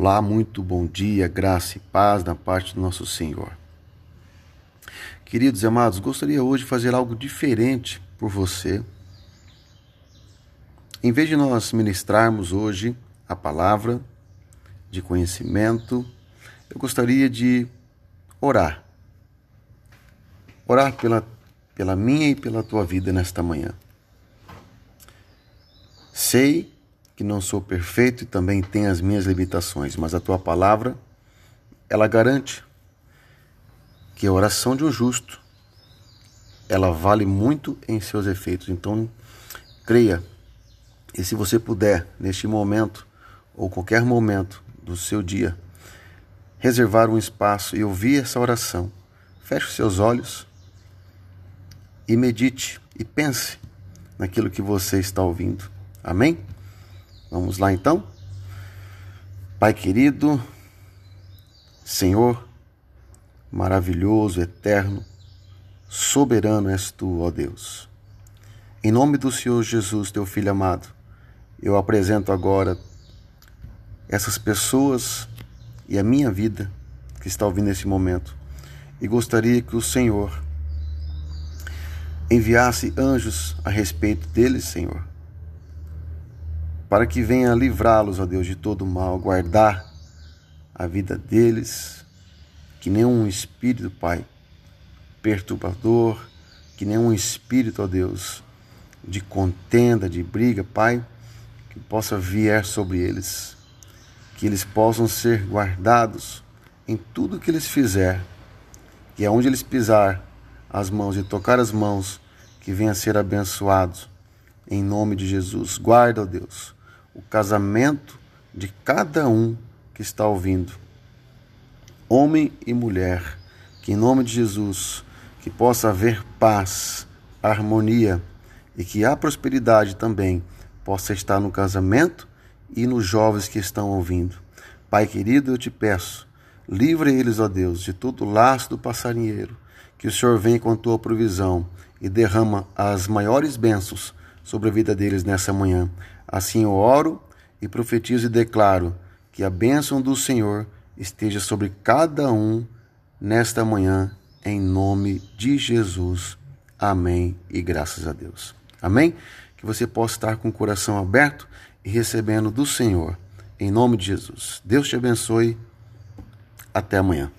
Olá, muito bom dia, graça e paz da parte do nosso Senhor. Queridos e amados, gostaria hoje de fazer algo diferente por você. Em vez de nós ministrarmos hoje a palavra de conhecimento, eu gostaria de orar. Orar pela, pela minha e pela tua vida nesta manhã. Sei que não sou perfeito e também tenho as minhas limitações, mas a tua palavra, ela garante que a oração de um justo, ela vale muito em seus efeitos. Então, creia. E se você puder, neste momento, ou qualquer momento do seu dia, reservar um espaço e ouvir essa oração, feche os seus olhos e medite e pense naquilo que você está ouvindo. Amém? Vamos lá então? Pai querido, Senhor, maravilhoso, eterno, soberano és tu, ó Deus. Em nome do Senhor Jesus, teu filho amado, eu apresento agora essas pessoas e a minha vida que está ouvindo nesse momento. E gostaria que o Senhor enviasse anjos a respeito deles, Senhor, para que venha livrá-los, ó Deus, de todo mal, guardar a vida deles, que nenhum espírito, Pai, perturbador, que nenhum espírito, ó Deus, de contenda, de briga, Pai, que possa vir sobre eles, que eles possam ser guardados em tudo que eles fizer, que aonde eles pisar as mãos e tocar as mãos, que venha a ser abençoados, em nome de Jesus. Guarda, ó Deus, o casamento de cada um que está ouvindo. Homem e mulher, que em nome de Jesus, que possa haver paz, harmonia e que a prosperidade também possa estar no casamento e nos jovens que estão ouvindo. Pai querido, eu te peço, livre eles, ó Deus, de todo o laço do passarinheiro, que o Senhor venha com a tua provisão e derrama as maiores bênçãos sobre a vida deles nessa manhã. Assim eu oro e profetizo e declaro que a bênção do Senhor esteja sobre cada um nesta manhã, em nome de Jesus. Amém e graças a Deus. Amém? Que você possa estar com o coração aberto e recebendo do Senhor, em nome de Jesus. Deus te abençoe. Até amanhã.